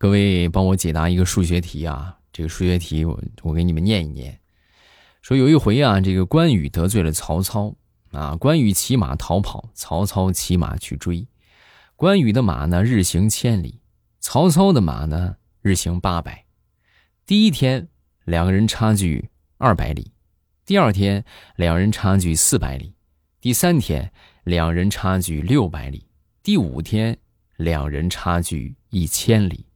各位帮我解答一个数学题啊！这个数学题我我给你们念一念。说有一回啊，这个关羽得罪了曹操啊，关羽骑马逃跑，曹操骑马去追。关羽的马呢日行千里，曹操的马呢日行八百。第一天两个人差距二百里，第二天两人差距四百里，第三天两人差距六百里，第五天两人差距一千里。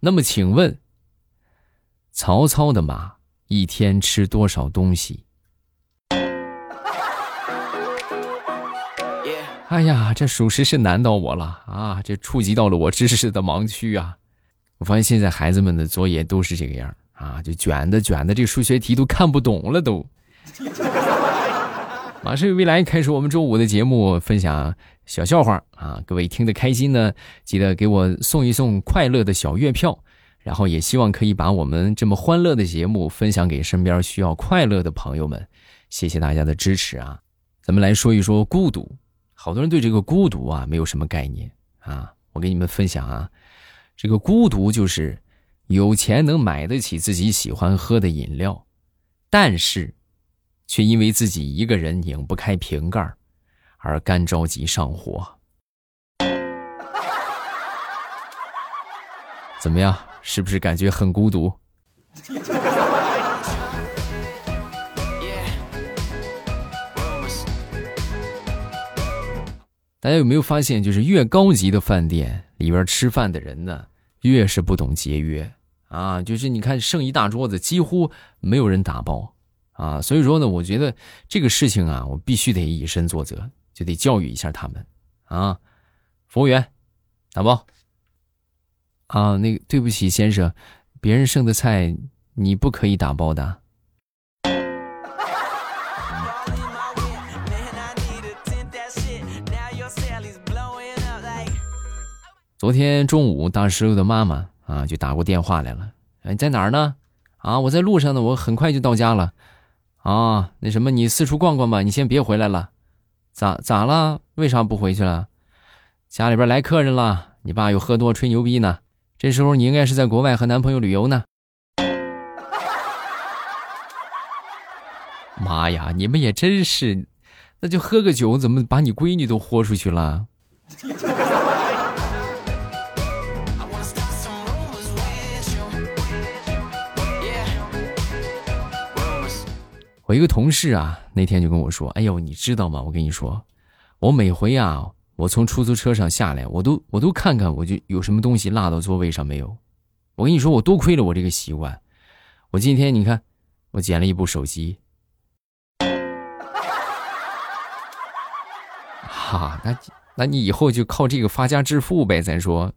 那么，请问，曹操的马一天吃多少东西？哎呀，这属实是难到我了啊！这触及到了我知识的盲区啊！我发现现在孩子们的作业都是这个样啊，就卷的卷的，这数学题都看不懂了都。马上未来开始我们周五的节目，分享。小笑话啊！各位听得开心呢，记得给我送一送快乐的小月票，然后也希望可以把我们这么欢乐的节目分享给身边需要快乐的朋友们。谢谢大家的支持啊！咱们来说一说孤独。好多人对这个孤独啊没有什么概念啊，我给你们分享啊，这个孤独就是有钱能买得起自己喜欢喝的饮料，但是却因为自己一个人拧不开瓶盖。而干着急上火，怎么样？是不是感觉很孤独？大家有没有发现，就是越高级的饭店里边吃饭的人呢，越是不懂节约啊！就是你看，剩一大桌子，几乎没有人打包啊！所以说呢，我觉得这个事情啊，我必须得以身作则。就得教育一下他们，啊，服务员，打包。啊，那个对不起先生，别人剩的菜你不可以打包的。昨天中午，大石榴的妈妈啊就打过电话来了，哎，在哪儿呢？啊，我在路上呢，我很快就到家了。啊，那什么，你四处逛逛吧，你先别回来了。咋咋了？为啥不回去了？家里边来客人了，你爸又喝多吹牛逼呢。这时候你应该是在国外和男朋友旅游呢。妈呀，你们也真是，那就喝个酒，怎么把你闺女都豁出去了？我一个同事啊，那天就跟我说：“哎呦，你知道吗？我跟你说，我每回啊，我从出租车上下来，我都我都看看，我就有什么东西落到座位上没有。我跟你说，我多亏了我这个习惯。我今天你看，我捡了一部手机。哈，那那你以后就靠这个发家致富呗？咱说。”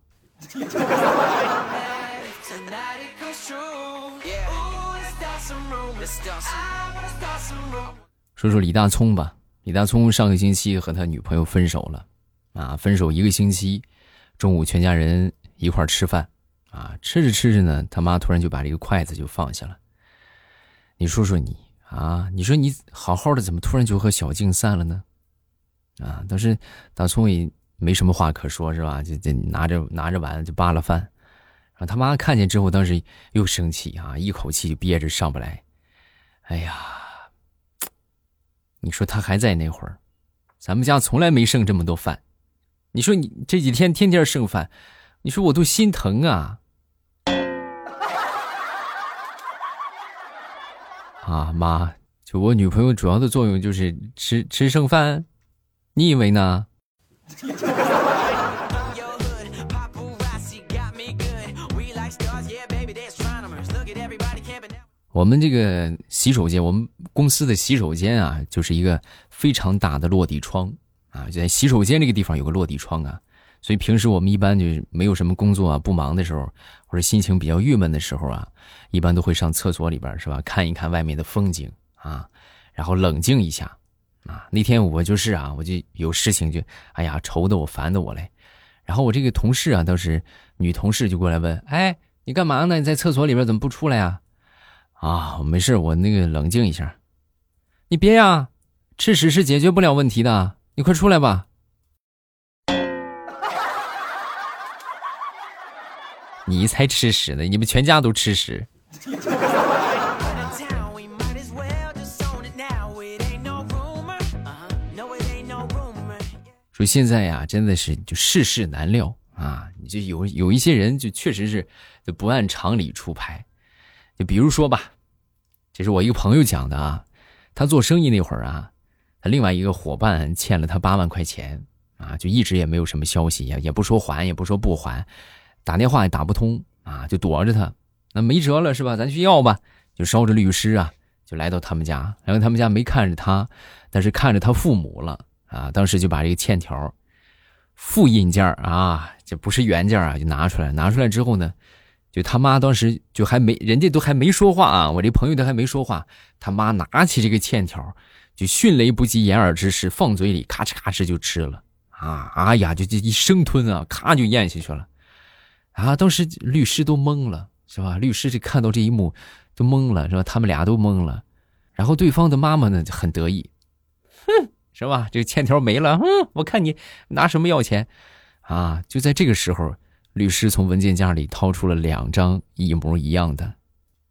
说说李大聪吧。李大聪上个星期和他女朋友分手了，啊，分手一个星期，中午全家人一块吃饭，啊，吃着吃着呢，他妈突然就把这个筷子就放下了。你说说你啊，你说你好好的，怎么突然就和小静散了呢？啊，当时大聪也没什么话可说，是吧？就就拿着拿着碗就扒了饭，然后他妈看见之后，当时又生气啊，一口气就憋着上不来。哎呀！你说他还在那会儿，咱们家从来没剩这么多饭。你说你这几天天天剩饭，你说我都心疼啊！啊妈，就我女朋友主要的作用就是吃吃剩饭，你以为呢？我们这个洗手间，我们公司的洗手间啊，就是一个非常大的落地窗啊，就在洗手间这个地方有个落地窗啊，所以平时我们一般就是没有什么工作啊，不忙的时候，或者心情比较郁闷的时候啊，一般都会上厕所里边是吧，看一看外面的风景啊，然后冷静一下啊。那天我就是啊，我就有事情就哎呀愁的我烦的我嘞，然后我这个同事啊，当时女同事就过来问，哎，你干嘛呢？你在厕所里边 怎么不出来呀？啊，啊没事，我那个冷静一下。你别呀，吃屎是解决不了问题的。你快出来吧。你才吃屎呢！你们全家都吃屎。说现在呀，真的是就世事难料啊！你就有有一些人就确实是就不按常理出牌。就比如说吧，这是我一个朋友讲的啊，他做生意那会儿啊，他另外一个伙伴欠了他八万块钱啊，就一直也没有什么消息，也也不说还，也不说不还，打电话也打不通啊，就躲着他。那没辙了是吧？咱去要吧，就捎着律师啊，就来到他们家。然后他们家没看着他，但是看着他父母了啊。当时就把这个欠条复印件啊，这不是原件啊，就拿出来。拿出来之后呢，就他妈当时就还没，人家都还没说话啊，我这朋友都还没说话，他妈拿起这个欠条，就迅雷不及掩耳之势放嘴里，咔哧咔哧就吃了啊！哎呀，就这一生吞啊，咔就咽下去了啊！当时律师都懵了。是吧？律师这看到这一幕，都懵了，是吧？他们俩都懵了，然后对方的妈妈呢就很得意，哼，是吧？这个欠条没了，嗯，我看你拿什么要钱，啊！就在这个时候，律师从文件夹里掏出了两张一模一样的，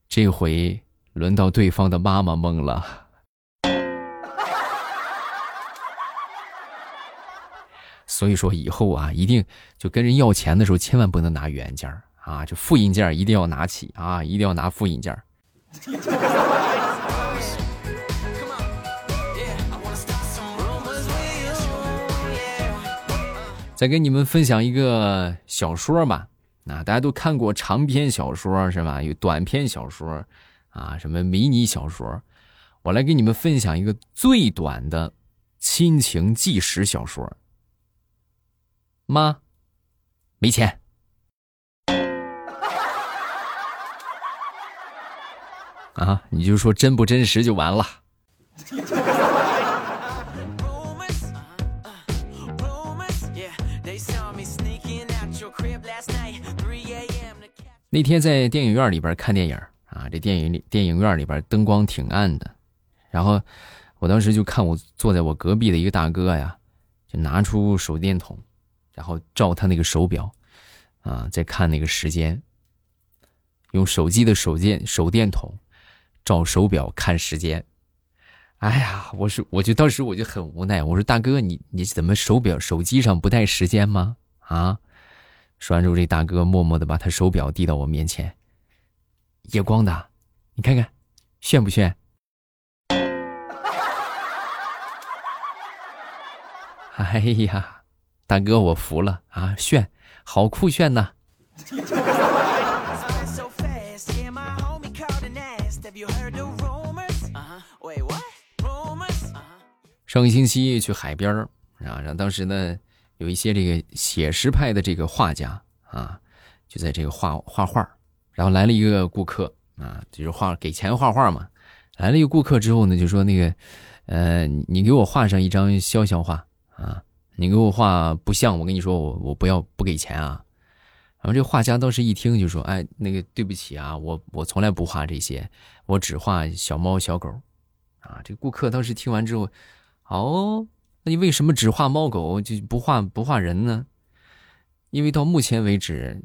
这回轮到对方的妈妈懵了，所以说以后啊，一定就跟人要钱的时候，千万不能拿原件。啊，就复印件一定要拿起啊，一定要拿复印件。再给你们分享一个小说吧，啊，大家都看过长篇小说是吧？有短篇小说，啊，什么迷你小说，我来给你们分享一个最短的亲情纪实小说。妈，没钱。啊，你就说真不真实就完了。那天在电影院里边看电影啊，这电影里电影院里边灯光挺暗的，然后我当时就看我坐在我隔壁的一个大哥呀，就拿出手电筒，然后照他那个手表，啊，在看那个时间，用手机的手电手电筒。照手表看时间，哎呀，我说，我就当时我就很无奈，我说大哥，你你怎么手表手机上不带时间吗？啊！说完之后，这大哥默默的把他手表递到我面前，夜光的，你看看，炫不炫？哎呀，大哥，我服了啊，炫，好酷炫呐！上个星期去海边儿啊，然后当时呢，有一些这个写实派的这个画家啊，就在这个画画画然后来了一个顾客啊，就是画给钱画画嘛。来了一个顾客之后呢，就说那个，呃，你给我画上一张肖像画啊，你给我画不像，我跟你说，我我不要不给钱啊。然后这画家当时一听就说，哎，那个对不起啊，我我从来不画这些，我只画小猫小狗，啊。这顾客当时听完之后。哦，那你为什么只画猫狗就不画不画人呢？因为到目前为止，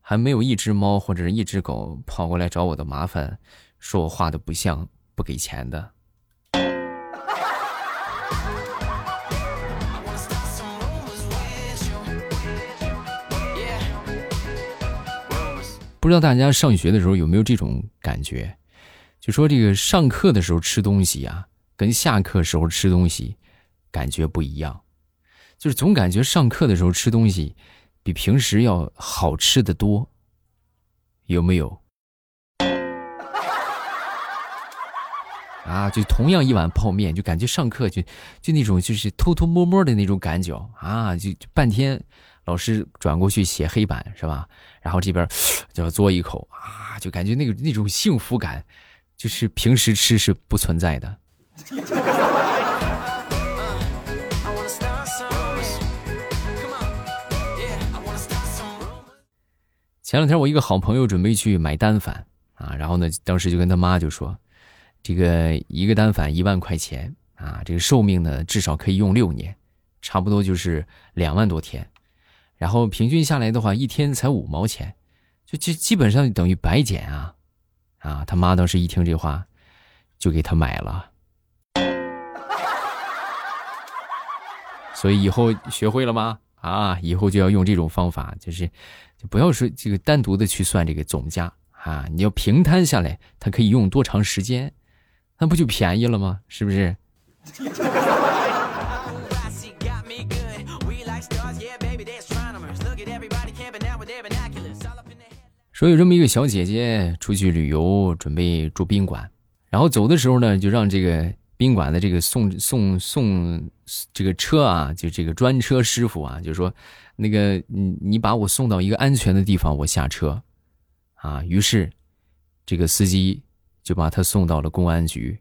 还没有一只猫或者一只狗跑过来找我的麻烦，说我画的不像，不给钱的。不知道大家上学的时候有没有这种感觉？就说这个上课的时候吃东西呀。跟下课时候吃东西感觉不一样，就是总感觉上课的时候吃东西比平时要好吃的多，有没有？啊，就同样一碗泡面，就感觉上课就就那种就是偷偷摸摸的那种感觉啊，就半天老师转过去写黑板是吧？然后这边就要嘬一口啊，就感觉那个那种幸福感，就是平时吃是不存在的。前两天我一个好朋友准备去买单反啊，然后呢，当时就跟他妈就说，这个一个单反一万块钱啊，这个寿命呢至少可以用六年，差不多就是两万多天，然后平均下来的话，一天才五毛钱，就基基本上等于白捡啊！啊，他妈当时一听这话，就给他买了。所以以后学会了吗？啊，以后就要用这种方法，就是，就不要说这个单独的去算这个总价啊，你要平摊下来，它可以用多长时间，那不就便宜了吗？是不是？说有这么一个小姐姐出去旅游，准备住宾馆，然后走的时候呢，就让这个宾馆的这个送送送这个车啊，就这个专车师傅啊，就说那个你你把我送到一个安全的地方，我下车，啊，于是这个司机就把他送到了公安局。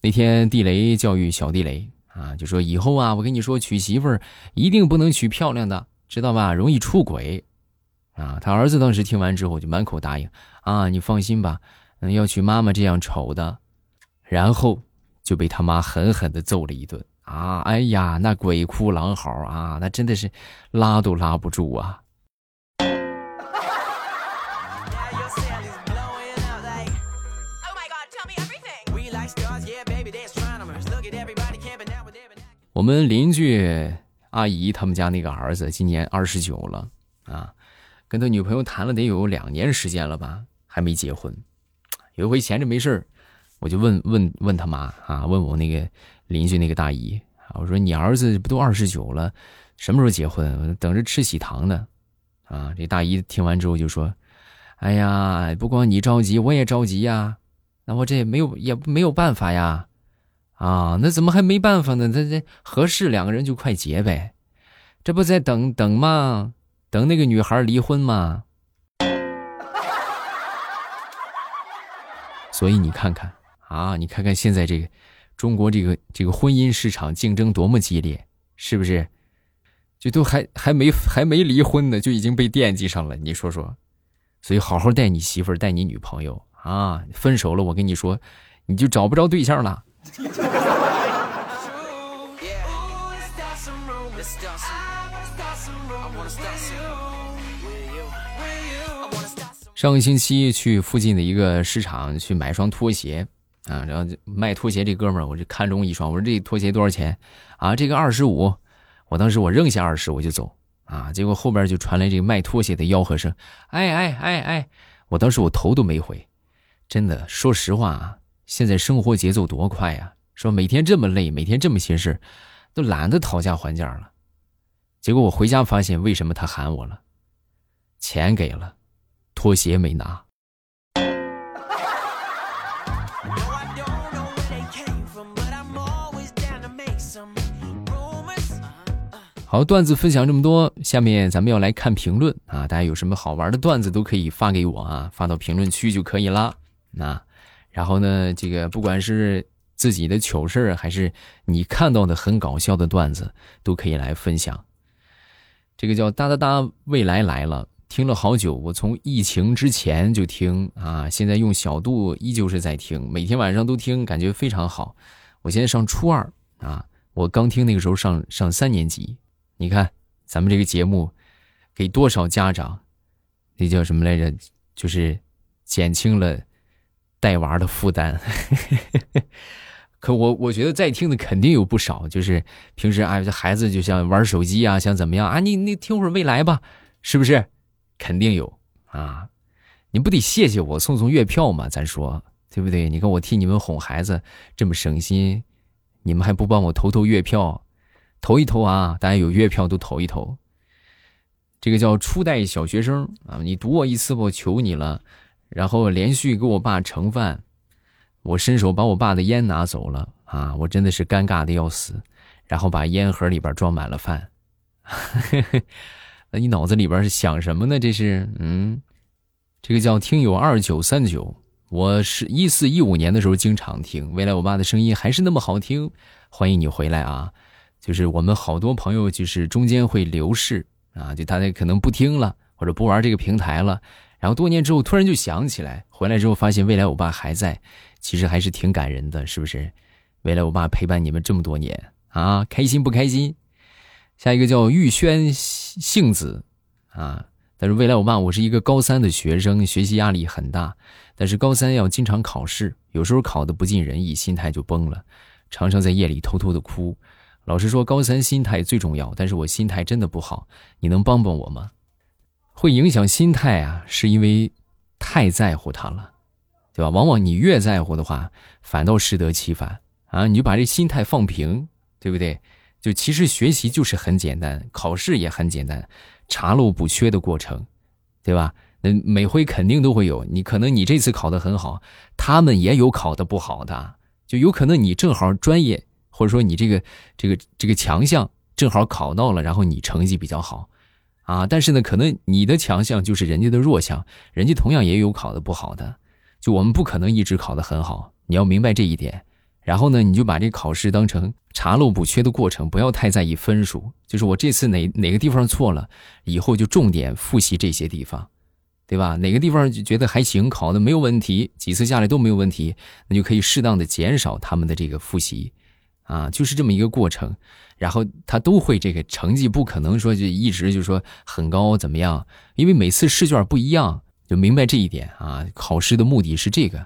那天地雷教育小地雷啊，就说以后啊，我跟你说，娶媳妇儿一定不能娶漂亮的，知道吧？容易出轨。啊，他儿子当时听完之后就满口答应啊，你放心吧，嗯，要娶妈妈这样丑的。然后就被他妈狠狠的揍了一顿啊！哎呀，那鬼哭狼嚎啊，那真的是拉都拉不住啊。我们邻居阿姨他们家那个儿子今年二十九了啊，跟他女朋友谈了得有两年时间了吧，还没结婚。有一回闲着没事我就问问问他妈啊，问我那个邻居那个大姨啊，我说你儿子不都二十九了，什么时候结婚？等着吃喜糖呢。啊，这大姨听完之后就说：“哎呀，不光你着急，我也着急呀。那我这也没有也没有办法呀。”啊，那怎么还没办法呢？这这合适，两个人就快结呗，这不在等等吗？等那个女孩离婚吗？所以你看看啊，你看看现在这个中国这个这个婚姻市场竞争多么激烈，是不是？就都还还没还没离婚呢，就已经被惦记上了，你说说。所以好好带你媳妇儿，带你女朋友啊！分手了，我跟你说，你就找不着对象了。上个星期去附近的一个市场去买双拖鞋啊，然后卖拖鞋这哥们儿，我就看中一双，我说这拖鞋多少钱？啊，这个二十五。我当时我扔下二十我就走啊，结果后边就传来这个卖拖鞋的吆喝声，哎哎哎哎，我当时我头都没回，真的，说实话啊。现在生活节奏多快呀！说每天这么累，每天这么些事都懒得讨价还价了。结果我回家发现，为什么他喊我了？钱给了，拖鞋没拿。好，段子分享这么多，下面咱们要来看评论啊！大家有什么好玩的段子都可以发给我啊，发到评论区就可以了。那。然后呢，这个不管是自己的糗事还是你看到的很搞笑的段子，都可以来分享。这个叫哒哒哒，未来来了，听了好久，我从疫情之前就听啊，现在用小度依旧是在听，每天晚上都听，感觉非常好。我现在上初二啊，我刚听那个时候上上三年级，你看咱们这个节目，给多少家长，那叫什么来着？就是减轻了。带娃的负担，可我我觉得在听的肯定有不少，就是平时哎，这孩子就像玩手机啊，想怎么样啊？你你听会儿未来吧，是不是？肯定有啊！你不得谢谢我送送月票嘛？咱说对不对？你看我替你们哄孩子这么省心，你们还不帮我投投月票，投一投啊！大家有月票都投一投。这个叫初代小学生啊，你读我一次，我求你了。然后连续给我爸盛饭，我伸手把我爸的烟拿走了啊！我真的是尴尬的要死。然后把烟盒里边装满了饭，那你脑子里边是想什么呢？这是嗯，这个叫听友二九三九，我是一四一五年的时候经常听，未来我爸的声音还是那么好听，欢迎你回来啊！就是我们好多朋友就是中间会流逝啊，就大家可能不听了或者不玩这个平台了。然后多年之后突然就想起来，回来之后发现未来我爸还在，其实还是挺感人的，是不是？未来我爸陪伴你们这么多年啊，开心不开心？下一个叫玉轩杏子啊，但是未来我爸我是一个高三的学生，学习压力很大，但是高三要经常考试，有时候考的不尽人意，心态就崩了，常常在夜里偷偷的哭。老师说高三心态最重要，但是我心态真的不好，你能帮帮我吗？会影响心态啊，是因为太在乎他了，对吧？往往你越在乎的话，反倒适得其反啊！你就把这心态放平，对不对？就其实学习就是很简单，考试也很简单，查漏补缺的过程，对吧？那每回肯定都会有，你可能你这次考得很好，他们也有考得不好的，就有可能你正好专业。或者说你这个这个这个强项正好考到了，然后你成绩比较好，啊，但是呢，可能你的强项就是人家的弱项，人家同样也有考的不好的，就我们不可能一直考得很好，你要明白这一点。然后呢，你就把这考试当成查漏补缺的过程，不要太在意分数。就是我这次哪哪个地方错了，以后就重点复习这些地方，对吧？哪个地方就觉得还行，考的没有问题，几次下来都没有问题，那就可以适当的减少他们的这个复习。啊，就是这么一个过程，然后他都会这个成绩，不可能说就一直就说很高怎么样？因为每次试卷不一样，就明白这一点啊。考试的目的是这个，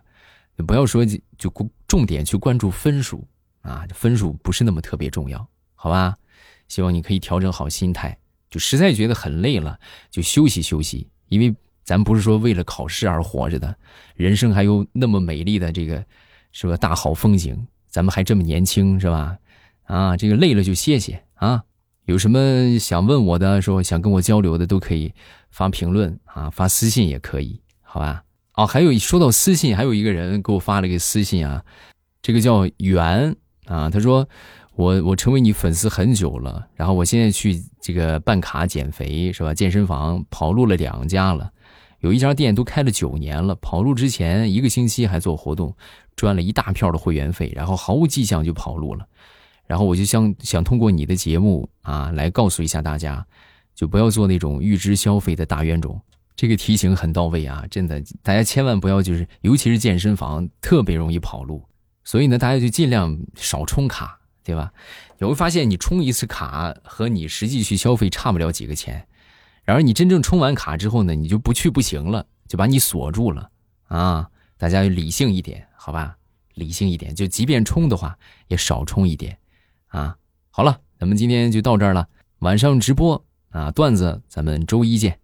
不要说就重点去关注分数啊，分数不是那么特别重要，好吧？希望你可以调整好心态，就实在觉得很累了，就休息休息，因为咱不是说为了考试而活着的，人生还有那么美丽的这个是吧？大好风景。咱们还这么年轻，是吧？啊，这个累了就歇歇啊！有什么想问我的，说想跟我交流的，都可以发评论啊，发私信也可以，好吧？哦，还有说到私信，还有一个人给我发了个私信啊，这个叫袁啊，他说我我成为你粉丝很久了，然后我现在去这个办卡减肥是吧？健身房跑路了两家了。有一家店都开了九年了，跑路之前一个星期还做活动，赚了一大票的会员费，然后毫无迹象就跑路了。然后我就想想通过你的节目啊，来告诉一下大家，就不要做那种预支消费的大冤种。这个提醒很到位啊，真的，大家千万不要就是，尤其是健身房特别容易跑路，所以呢，大家就尽量少充卡，对吧？你会发现你充一次卡和你实际去消费差不了几个钱。然而你真正充完卡之后呢，你就不去不行了，就把你锁住了啊！大家理性一点，好吧？理性一点，就即便冲的话，也少冲一点啊！好了，咱们今天就到这儿了，晚上直播啊，段子咱们周一见。